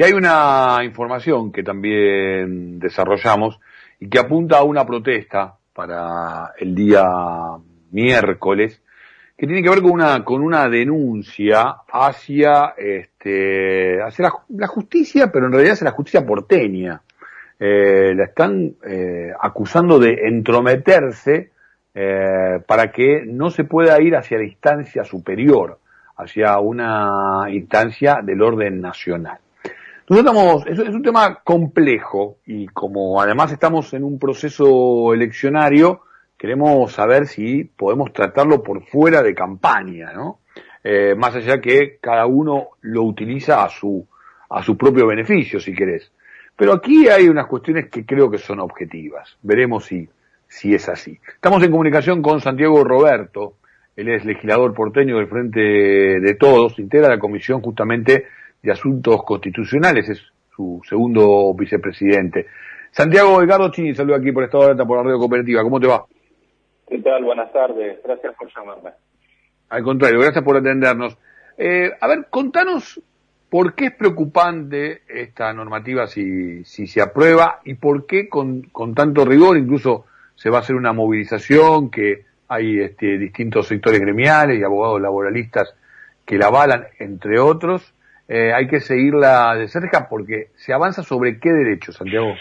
Y hay una información que también desarrollamos y que apunta a una protesta para el día miércoles que tiene que ver con una con una denuncia hacia este hacia la, justicia, pero en realidad es la justicia porteña. Eh, la están eh, acusando de entrometerse eh, para que no se pueda ir hacia la instancia superior, hacia una instancia del orden nacional. Nosotros estamos, es, es un tema complejo y como además estamos en un proceso eleccionario, queremos saber si podemos tratarlo por fuera de campaña, ¿no? Eh, más allá que cada uno lo utiliza a su, a su propio beneficio, si querés. Pero aquí hay unas cuestiones que creo que son objetivas. Veremos si, si es así. Estamos en comunicación con Santiago Roberto. Él es legislador porteño del Frente de Todos, integra la Comisión justamente de Asuntos Constitucionales, es su segundo vicepresidente. Santiago Edgardo Chini, saludo aquí por Estado de Alta por la Radio Cooperativa. ¿Cómo te va? ¿Qué tal? Buenas tardes. Gracias por llamarme. Al contrario, gracias por atendernos. Eh, a ver, contanos por qué es preocupante esta normativa si, si se aprueba y por qué con, con tanto rigor, incluso se va a hacer una movilización, que hay este, distintos sectores gremiales y abogados laboralistas que la avalan, entre otros. Eh, hay que seguirla de cerca porque se avanza sobre qué derechos, Santiago.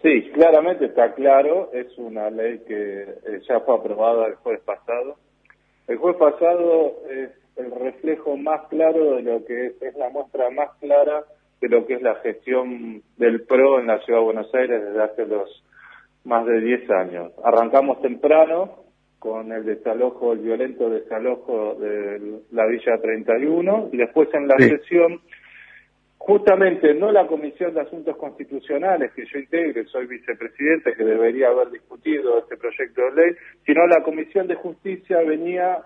Sí, claramente está claro, es una ley que eh, ya fue aprobada el jueves pasado. El jueves pasado es el reflejo más claro de lo que es, es la muestra más clara de lo que es la gestión del PRO en la Ciudad de Buenos Aires desde hace los más de 10 años. Arrancamos temprano, con el desalojo, el violento desalojo de la Villa 31 y después en la sesión, justamente no la Comisión de Asuntos Constitucionales que yo integre, soy vicepresidente que debería haber discutido este proyecto de ley, sino la Comisión de Justicia venía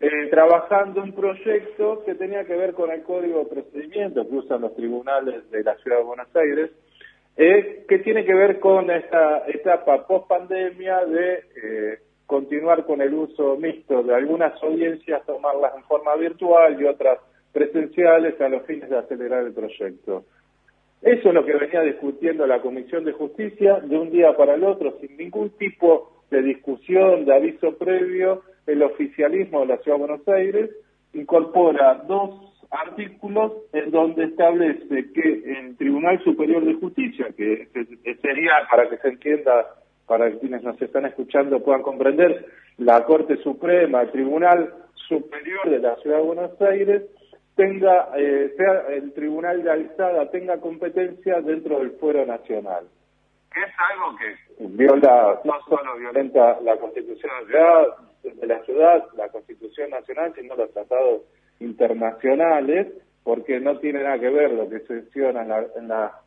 eh, trabajando un proyecto que tenía que ver con el Código de Procedimiento que usan los tribunales de la Ciudad de Buenos Aires, eh, que tiene que ver con esta etapa post pandemia de eh, continuar con el uso mixto de algunas audiencias, tomarlas en forma virtual y otras presenciales a los fines de acelerar el proyecto. Eso es lo que venía discutiendo la Comisión de Justicia de un día para el otro, sin ningún tipo de discusión, de aviso previo. El oficialismo de la Ciudad de Buenos Aires incorpora dos artículos en donde establece que el Tribunal Superior de Justicia, que sería, para que se entienda para quienes nos están escuchando puedan comprender, la Corte Suprema, el Tribunal Superior de la Ciudad de Buenos Aires, tenga, eh, sea el Tribunal de Alzada tenga competencia dentro del fuero nacional. Es algo que viola, no solo violenta la Constitución de la ciudad, la Constitución nacional, sino los tratados internacionales, porque no tiene nada que ver lo que se menciona en la, en la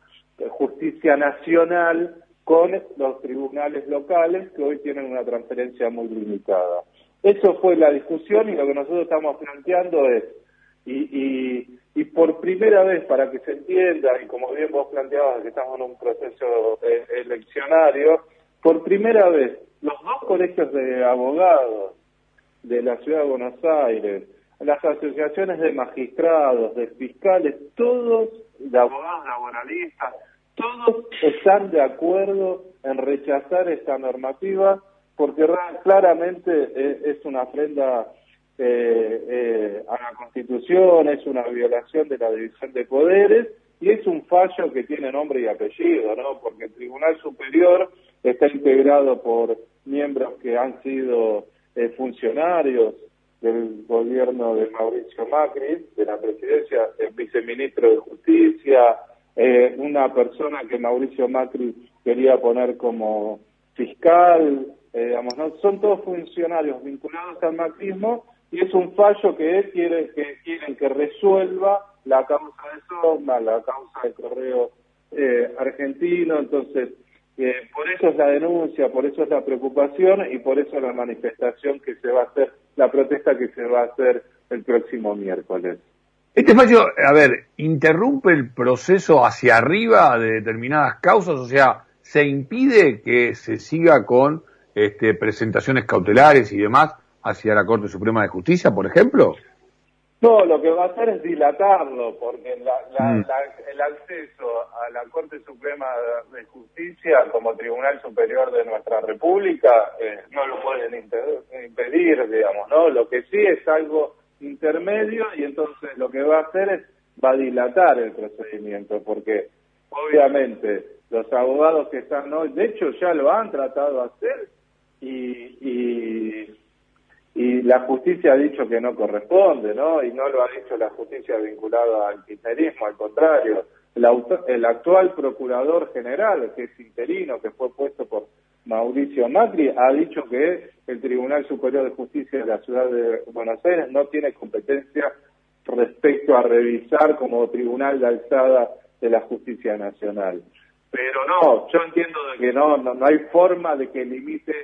justicia nacional con los tribunales locales que hoy tienen una transferencia muy limitada. Eso fue la discusión y lo que nosotros estamos planteando es, y, y, por primera vez para que se entienda, y como bien vos planteabas que estamos en un proceso eh, eleccionario, por primera vez los dos colegios de abogados de la Ciudad de Buenos Aires, las asociaciones de magistrados, de fiscales, todos de abogados laboralistas, todos están de acuerdo en rechazar esta normativa porque claramente eh, es una ofrenda eh, eh, a la Constitución, es una violación de la división de poderes y es un fallo que tiene nombre y apellido, ¿no? Porque el Tribunal Superior está integrado por miembros que han sido funcionarios del gobierno de Mauricio Macri, de la presidencia, el viceministro de Justicia, eh, una persona que Mauricio Macri quería poner como fiscal, eh, digamos, ¿no? son todos funcionarios vinculados al macrismo y es un fallo que él quiere que quieren que resuelva la causa de Soma, la causa del correo eh, argentino, entonces por eso es la denuncia, por eso es la preocupación y por eso la manifestación que se va a hacer, la protesta que se va a hacer el próximo miércoles. Este fallo, a ver, interrumpe el proceso hacia arriba de determinadas causas, o sea, se impide que se siga con este, presentaciones cautelares y demás hacia la Corte Suprema de Justicia, por ejemplo. No, lo que va a hacer es dilatarlo, porque la, la, mm. el acceso a la Corte Suprema de Justicia como Tribunal Superior de nuestra República eh, no lo pueden impedir, digamos, ¿no? Lo que sí es algo intermedio y entonces lo que va a hacer es va a dilatar el procedimiento porque obviamente los abogados que están hoy, de hecho ya lo han tratado de hacer y, y y la justicia ha dicho que no corresponde, ¿no? Y no lo ha dicho la justicia vinculada al kirchnerismo, al contrario. El, actual procurador general, que es interino, que fue puesto por Mauricio Macri, ha dicho que el Tribunal Superior de Justicia de la Ciudad de Buenos Aires no tiene competencia respecto a revisar como tribunal de alzada de la justicia nacional. Pero no, yo entiendo de que no, no, no hay forma de que limite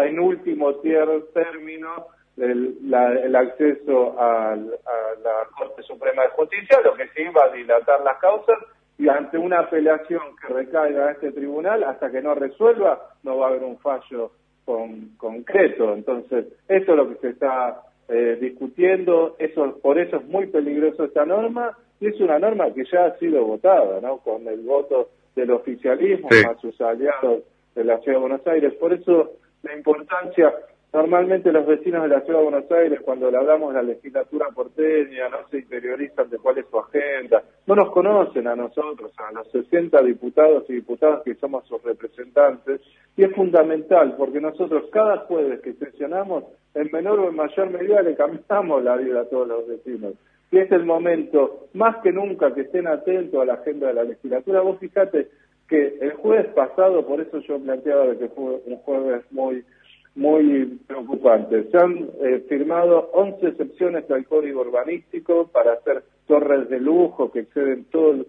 en último término el, acceso a, la Corte Suprema de Justicia, lo que sí va a dilatar las causas y ante una apelación que recaiga a este tribunal, hasta que no resuelva, no va a haber un fallo con, concreto. Entonces, eso es lo que se está eh, discutiendo, eso por eso es muy peligroso esta norma, y es una norma que ya ha sido votada, ¿no? Con el voto del oficialismo, a sus aliados de la Ciudad de Buenos Aires. Por eso la importancia, normalmente los vecinos de la Ciudad de Buenos Aires, cuando le hablamos de la legislatura porteña, no se interiorizan de cuál es su agenda, no nos conocen a nosotros, a los 60 diputados y diputadas que somos sus representantes, y es fundamental porque nosotros cada jueves que sesionamos, en menor o en mayor medida le cambiamos la vida a todos los vecinos. Y es el momento, más que nunca, que estén atentos a la agenda de la legislatura. Vos fíjate, que el jueves pasado, por eso yo planteaba que fue un jueves muy muy preocupante. Se han eh, firmado 11 excepciones al código urbanístico para hacer torres de lujo que exceden todos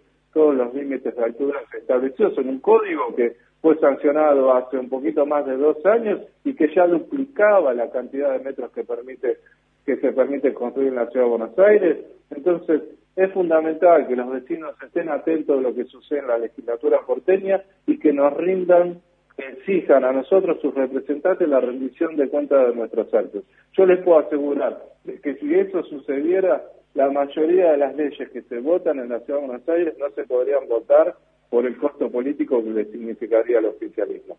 los límites de altura establecidos en un código que fue sancionado hace un poquito más de dos años y que ya duplicaba la cantidad de metros que permite que se permite construir en la ciudad de Buenos Aires. Entonces, es fundamental que los vecinos estén atentos a lo que sucede en la legislatura porteña y que nos rindan, exijan a nosotros, sus representantes, la rendición de cuentas de nuestros actos. Yo les puedo asegurar que si eso sucediera, la mayoría de las leyes que se votan en la Ciudad de Buenos Aires no se podrían votar por el costo político que le significaría el oficialismo.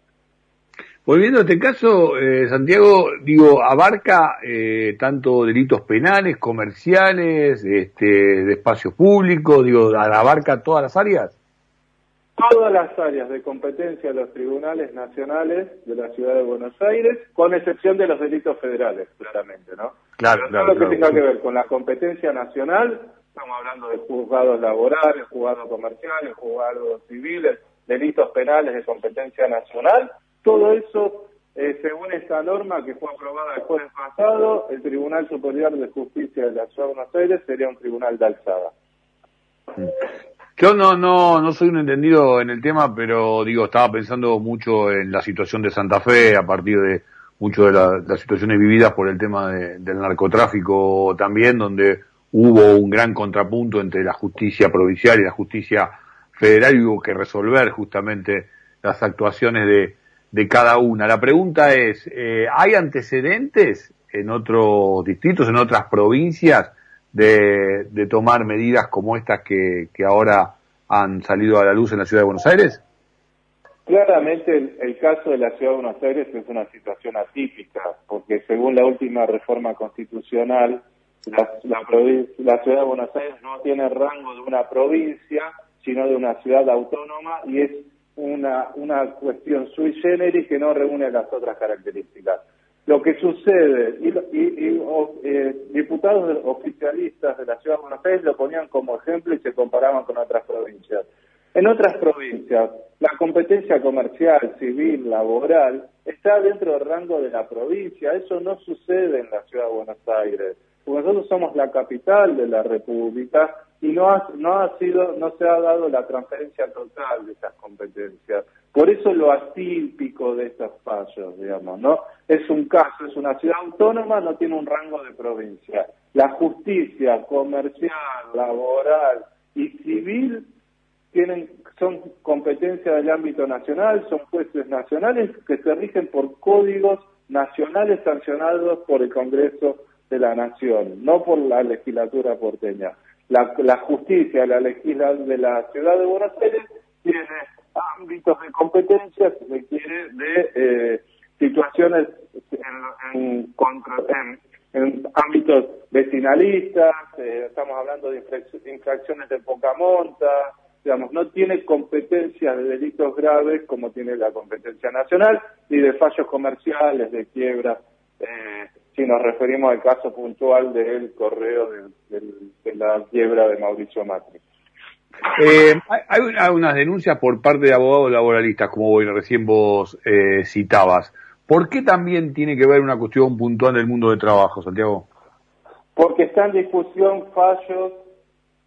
Volviendo a este caso, eh, Santiago, digo, abarca eh, tanto delitos penales, comerciales, este, de espacio público, digo, abarca todas las áreas. Todas las áreas de competencia de los tribunales nacionales de la ciudad de Buenos Aires, con excepción de los delitos federales, claramente, ¿no? Claro, claro. Todo lo que tenga que ver con la competencia nacional, estamos hablando de juzgados laborales, juzgados comerciales, juzgados civiles, delitos penales de competencia nacional, todo eso, eh, según esta norma que fue aprobada el jueves pasado, el Tribunal Superior de Justicia de la Ciudad de Buenos Aires sería un tribunal de alzada. Yo no, no, no soy un entendido en el tema, pero digo, estaba pensando mucho en la situación de Santa Fe a partir de mucho de las situaciones vividas por el tema del narcotráfico también, donde hubo un gran contrapunto entre la justicia provincial y la justicia federal y hubo que resolver justamente las actuaciones de, de cada una. La pregunta es, eh, ¿hay antecedentes en otros distritos, en otras provincias, de, tomar medidas como estas que, que, ahora han salido a la luz en la ciudad de Buenos Aires? Claramente el, caso de la ciudad de Buenos Aires es una situación atípica, porque según la última reforma constitucional, la, la, la ciudad de Buenos Aires no tiene rango de una provincia, sino de una ciudad autónoma y es una, una cuestión sui generis que no reúne las otras características. Lo que sucede, y, y, eh, diputados oficialistas de la Ciudad de Buenos Aires lo ponían como ejemplo y se comparaban con otras provincias. En otras provincias, la competencia comercial, civil, laboral, está dentro del rango de la provincia. Eso no sucede en la Ciudad de Buenos Aires. Porque nosotros somos la capital de la República y no ha, no ha sido, no se ha dado la transferencia total de esas competencias. Por eso lo atípico de estos fallos, digamos, ¿no? Es un caso, es una ciudad autónoma, no tiene un rango de provincia. La justicia comercial, laboral y civil tienen, son competencia del ámbito nacional, son jueces nacionales que se rigen por códigos nacionales sancionados por el Congreso de la Nación, no por la legislatura porteña. la, la justicia, la legislación de la ciudad de Buenos Aires tiene ámbitos de competencia, si se quiere, de eh, situaciones en, en, contra, en, ámbitos vecinalistas, eh, estamos hablando de infracciones de poca monta, digamos, no tiene competencia de delitos graves como tiene la competencia nacional, ni de fallos comerciales, de quiebra, eh, si nos referimos al caso puntual del correo de, la quiebra de Mauricio Macri. Eh, hay, unas denuncias por parte de abogados laboralistas, como recién vos eh, citabas. ¿Por qué también tiene que ver una cuestión puntual del mundo de trabajo, Santiago? Porque está en discusión fallos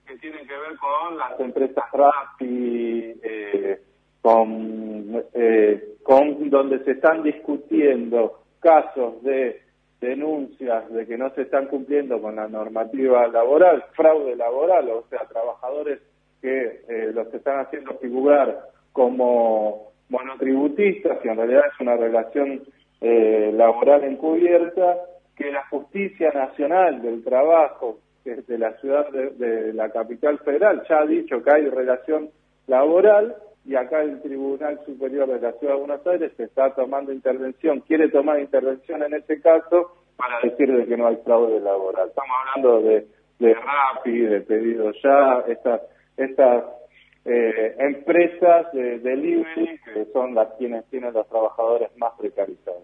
que tienen que ver con las empresas RAPI, eh, con, eh, con donde se están discutiendo casos de denuncias de que no se están cumpliendo con la normativa laboral, fraude laboral, o sea, trabajadores que eh, los están haciendo figurar como monotributistas, y en realidad es una relación eh, laboral encubierta, que la justicia nacional del trabajo de la ciudad de, la capital federal ya ha dicho que hay relación laboral y acá el Tribunal Superior de la Ciudad de Buenos Aires está tomando intervención, quiere tomar intervención en este caso para decir de que no hay fraude laboral. Estamos hablando de, de Rappi, de Pedido Ya, estas, estas eh, empresas de delivery que son las quienes tienen los trabajadores más precarizados.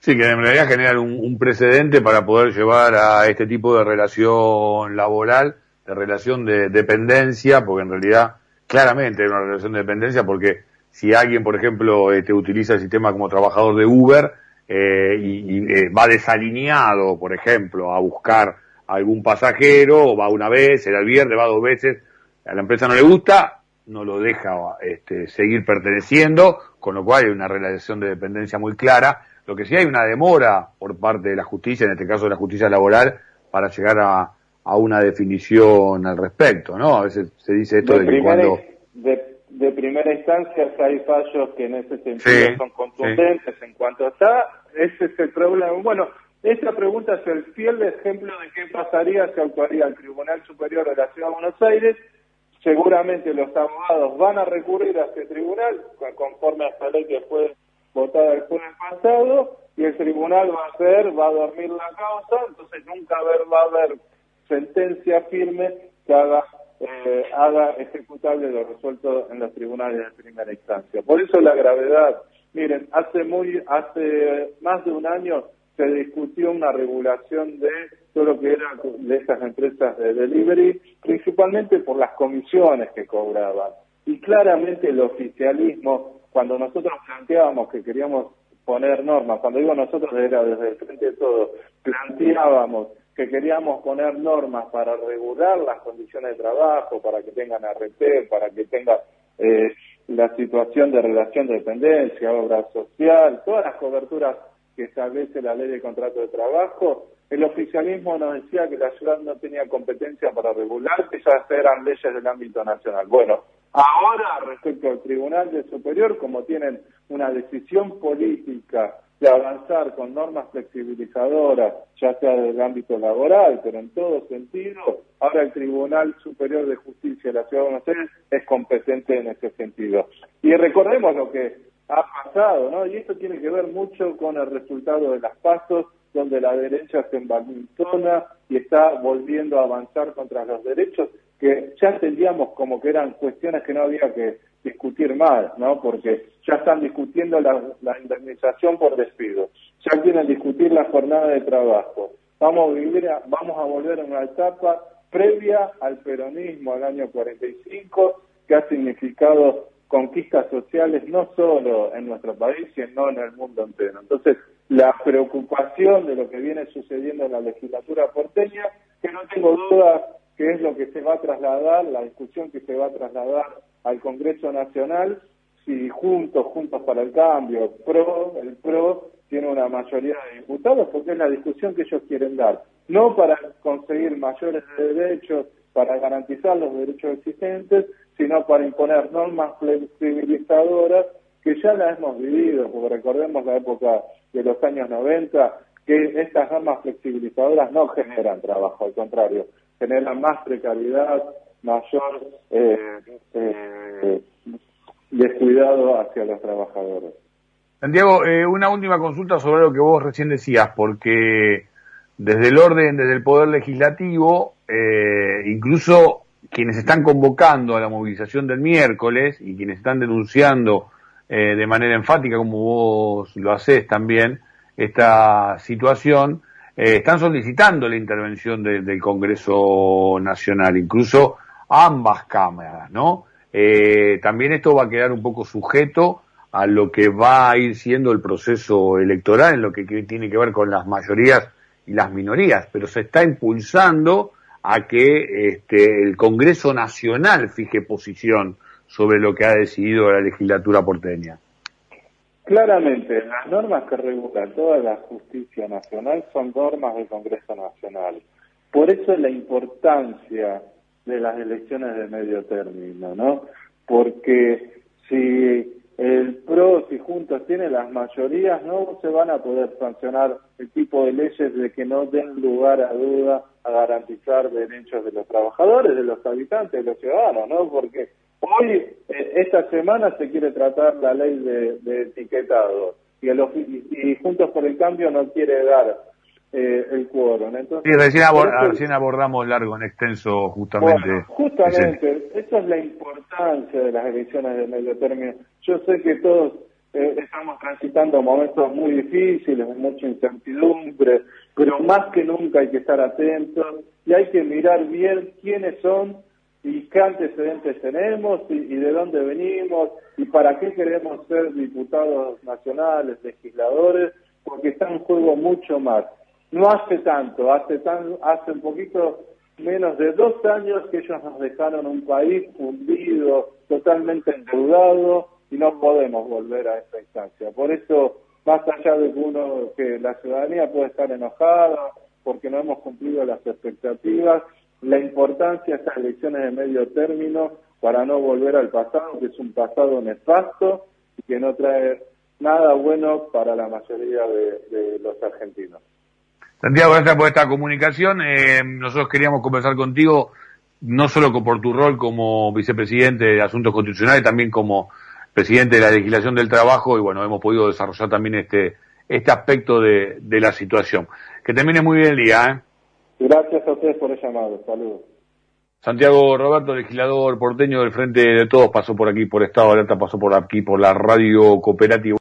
Sí, que realidad generar un, precedente para poder llevar a este tipo de relación laboral, de relación de dependencia, porque en realidad claramente es una relación de dependencia, porque si alguien, por ejemplo, este, utiliza el sistema como trabajador de Uber eh, y, eh, va desalineado, por ejemplo, a buscar algún pasajero, va una vez, el viernes, va dos veces, a la empresa no le gusta, no lo deja este, seguir perteneciendo, con lo cual hay una relación de dependencia muy clara. Lo que sí hay una demora por parte de la justicia, en este caso de la justicia laboral, para llegar a, una definición al respecto, ¿no? A veces se dice esto de, que cuando... De, primera instancia hay fallos que en ese sentido son contundentes en cuanto está, ese es el problema. Bueno, esta pregunta es el fiel ejemplo de qué pasaría si actuaría el Tribunal Superior de la Ciudad de Buenos Aires. Seguramente los abogados van a recurrir a este tribunal conforme a esta ley que fue votada el jueves pasado y el tribunal va a hacer, va a dormir la causa, entonces nunca va a haber sentencia firme que haga eh, haga ejecutable lo resuelto en los tribunales de primera instancia. Por eso la gravedad. Miren, hace muy hace más de un año se discutió una regulación de todo lo que era de estas empresas de delivery, principalmente por las comisiones que cobraban. Y claramente el oficialismo cuando nosotros planteábamos que queríamos poner normas, cuando digo nosotros era desde el frente de todo, planteábamos que queríamos poner normas para regular las condiciones de trabajo, para que tengan RP, para que tenga eh, la situación de relación de dependencia, obra social, todas las coberturas que establece la ley de contrato de trabajo, el oficialismo nos decía que la ciudad no tenía competencia para regular, que ya eran leyes del ámbito nacional. Bueno, Ahora, respecto al Tribunal de Superior, como tienen una decisión política de avanzar con normas flexibilizadoras, ya sea del ámbito laboral, pero en todo sentido, ahora el Tribunal Superior de Justicia de la Ciudad de Buenos Aires es competente en ese sentido. Y recordemos lo que ha pasado, ¿no? Y esto tiene que ver mucho con el resultado de las pasos, donde la derecha se envalentona y está volviendo a avanzar contra los derechos que ya entendíamos como que eran cuestiones que no había que discutir más, ¿no? Porque ya están discutiendo la, indemnización por despido, ya quieren discutir la jornada de trabajo. Vamos a vivir, vamos a volver a una etapa previa al peronismo, al año 45, que ha significado conquistas sociales no solo en nuestro país, sino en el mundo entero. Entonces, la preocupación de lo que viene sucediendo en la legislatura porteña, que no tengo duda qué es lo que se va a trasladar, la discusión que se va a trasladar al Congreso Nacional, si juntos, juntos para el cambio, PRO, el PRO tiene una mayoría de diputados, porque es la discusión que ellos quieren dar, no para conseguir mayores derechos, para garantizar los derechos existentes, sino para imponer normas flexibilizadoras que ya las hemos vivido, porque recordemos la época de los años 90, que estas normas flexibilizadoras no generan trabajo, al contrario, genera más precariedad, mayor eh, eh, descuidado hacia los trabajadores. Santiago, eh, una última consulta sobre lo que vos recién decías, porque desde el orden, desde el Poder Legislativo, eh, incluso quienes están convocando a la movilización del miércoles y quienes están denunciando eh, de manera enfática, como vos lo haces también, esta situación, eh, están solicitando la intervención del Congreso Nacional, incluso ambas cámaras, ¿no? Eh, también esto va a quedar un poco sujeto a lo que va a ir siendo el proceso electoral, en lo que tiene que ver con las mayorías y las minorías, pero se está impulsando a que este, el Congreso Nacional fije posición sobre lo que ha decidido la legislatura porteña. Claramente, las normas que regulan toda la justicia nacional son normas del Congreso Nacional. Por eso la importancia de las elecciones de medio término, ¿no? Porque si el PRO, si Juntos tiene las mayorías, no se van a poder sancionar el tipo de leyes de que no den lugar a duda a garantizar derechos de los trabajadores, de los habitantes, de los ciudadanos, ¿no? Porque hoy, eh, esta semana se quiere tratar la ley de, etiquetado y, el, y Juntos por el Cambio no quiere dar eh, el quórum. Entonces, sí, recién, abordamos largo, en extenso, justamente. justamente, esa es la importancia de las elecciones de medio término. Yo sé que todos eh, estamos transitando momentos muy difíciles, mucha incertidumbre, pero más que nunca hay que estar atentos y hay que mirar bien quiénes son y qué antecedentes tenemos y de dónde venimos y para qué queremos ser diputados nacionales, legisladores, porque está en juego mucho más no hace tanto, hace, tan, hace un poquito menos de dos años que ellos nos dejaron un país hundido, totalmente endeudado y no podemos volver a esa instancia. Por eso, más allá de que uno, que la ciudadanía puede estar enojada porque no hemos cumplido las expectativas, la importancia de estas elecciones de medio término para no volver al pasado, que es un pasado nefasto y que no trae nada bueno para la mayoría de los argentinos. Santiago, gracias por esta comunicación. Eh, nosotros queríamos conversar contigo, no solo por tu rol como vicepresidente de Asuntos Constitucionales, también como presidente de la legislación del trabajo, y bueno, hemos podido desarrollar también este, este aspecto de, de la situación. Que termine muy bien el día. ¿eh? Gracias a ustedes por el llamado. Saludos. Santiago Roberto, legislador porteño del Frente de Todos, pasó por aquí, por Estado de Alerta, pasó por aquí, por la radio cooperativa.